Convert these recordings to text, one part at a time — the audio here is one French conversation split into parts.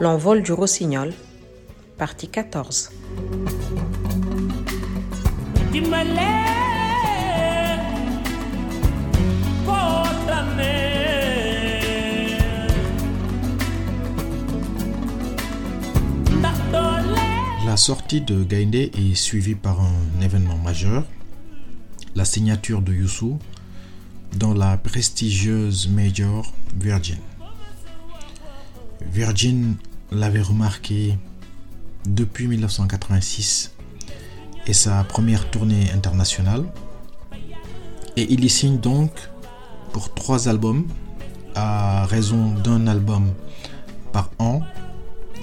L'envol du rossignol, partie 14. La sortie de Gainde est suivie par un événement majeur, la signature de Youssou dans la prestigieuse Major Virgin. Virgin l'avait remarqué depuis 1986 et sa première tournée internationale et il y signe donc pour trois albums à raison d'un album par an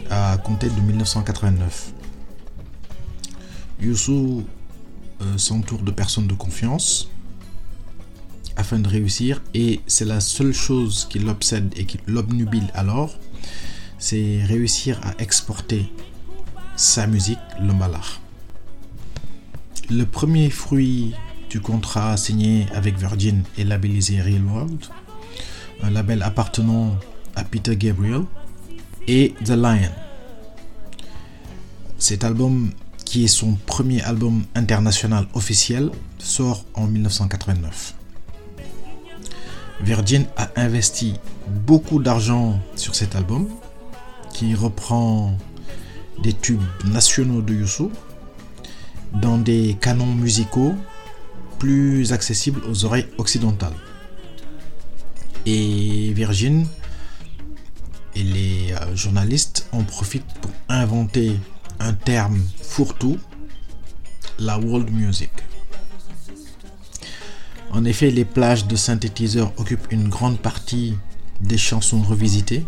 à compter de 1989. Youssou euh, s'entoure de personnes de confiance afin de réussir et c'est la seule chose qui l'obsède et qui l'obnubile alors, c'est réussir à exporter sa musique, le malard. Le premier fruit du contrat signé avec Virgin est labellisé Real World, un label appartenant à Peter Gabriel et The Lion. Cet album, qui est son premier album international officiel, sort en 1989. Virgin a investi beaucoup d'argent sur cet album, qui reprend des tubes nationaux de Youssou dans des canons musicaux plus accessibles aux oreilles occidentales. Et Virgin et les euh, journalistes en profitent pour inventer un terme fourre-tout, la world music. En effet, les plages de synthétiseurs occupent une grande partie des chansons revisitées.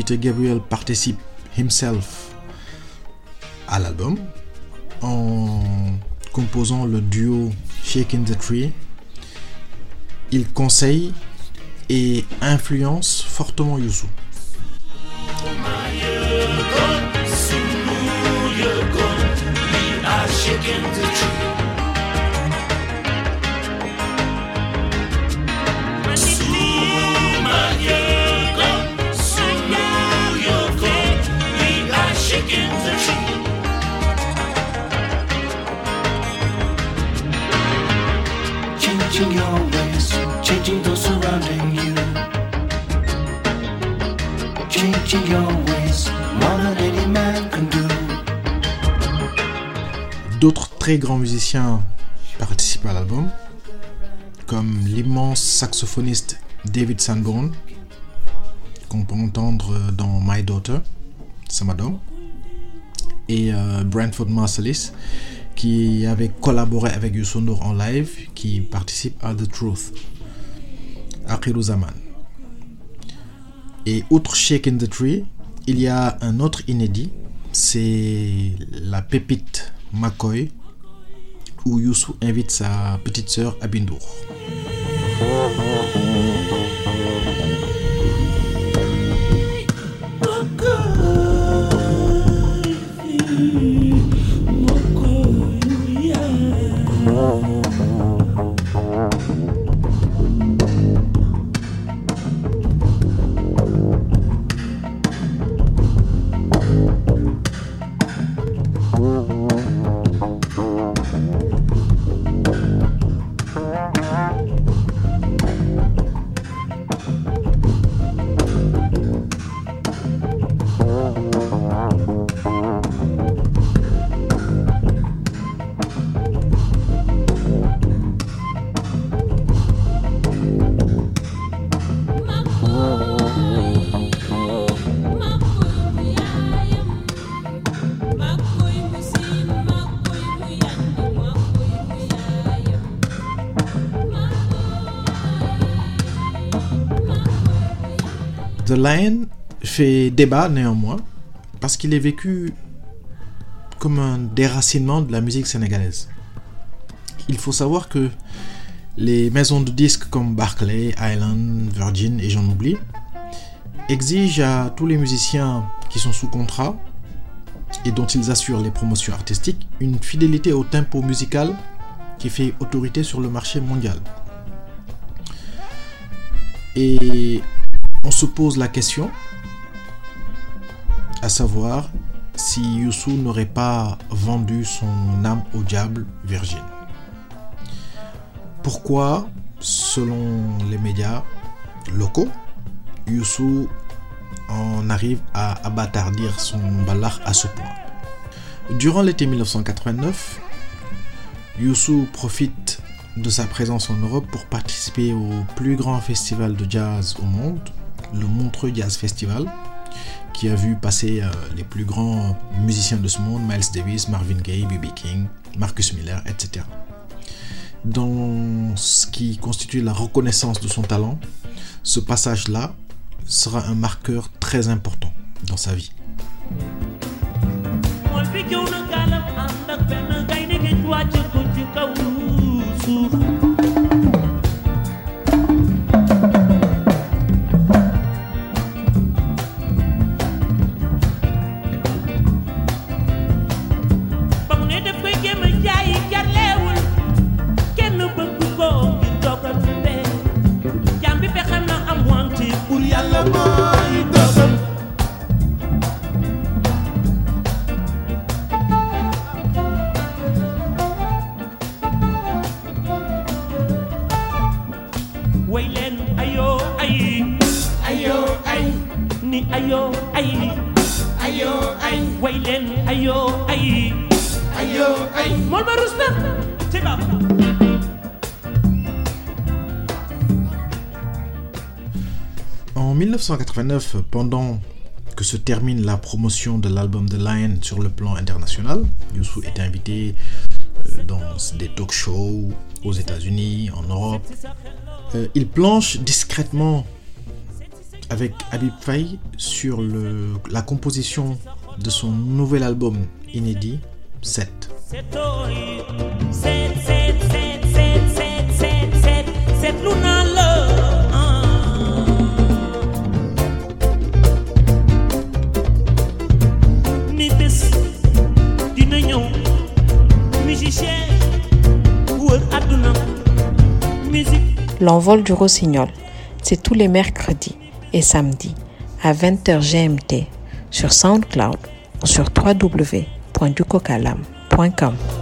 Peter Gabriel participe himself à l'album en composant le duo Shaking the Tree. Il conseille et influence fortement D'autres très grands musiciens participent à l'album, comme l'immense saxophoniste David Sanborn, qu'on peut entendre dans My Daughter, Samadom, et euh, Brentford Marsalis, qui avait collaboré avec Yusonor en live, qui participe à The Truth, Akhiru. Et outre Shake in the Tree, il y a un autre inédit, c'est la pépite McCoy, où Youssou invite sa petite sœur Abindour. The Lion fait débat néanmoins parce qu'il est vécu comme un déracinement de la musique sénégalaise. Il faut savoir que les maisons de disques comme Barclay, Island, Virgin et j'en oublie exigent à tous les musiciens qui sont sous contrat et dont ils assurent les promotions artistiques une fidélité au tempo musical qui fait autorité sur le marché mondial. Et on se pose la question, à savoir si Youssou n'aurait pas vendu son âme au diable virgin. Pourquoi, selon les médias locaux, Youssou en arrive à abattardir son ballar à ce point? Durant l'été 1989, Youssou profite de sa présence en Europe pour participer au plus grand festival de jazz au monde, le Montreux Jazz Festival, qui a vu passer euh, les plus grands musiciens de ce monde, Miles Davis, Marvin Gaye, B.B. King, Marcus Miller, etc. Dans ce qui constitue la reconnaissance de son talent, ce passage-là sera un marqueur très important dans sa vie. En 1989, pendant que se termine la promotion de l'album The Lion sur le plan international, Youssou est invité euh, dans des talk shows aux États-Unis, en Europe. Euh, il planche discrètement avec Habib Faye sur le, la composition de son nouvel album inédit 7. L'envol du rossignol, c'est tous les mercredis et samedis à 20h GMT sur SoundCloud ou sur www.ducocalam.com.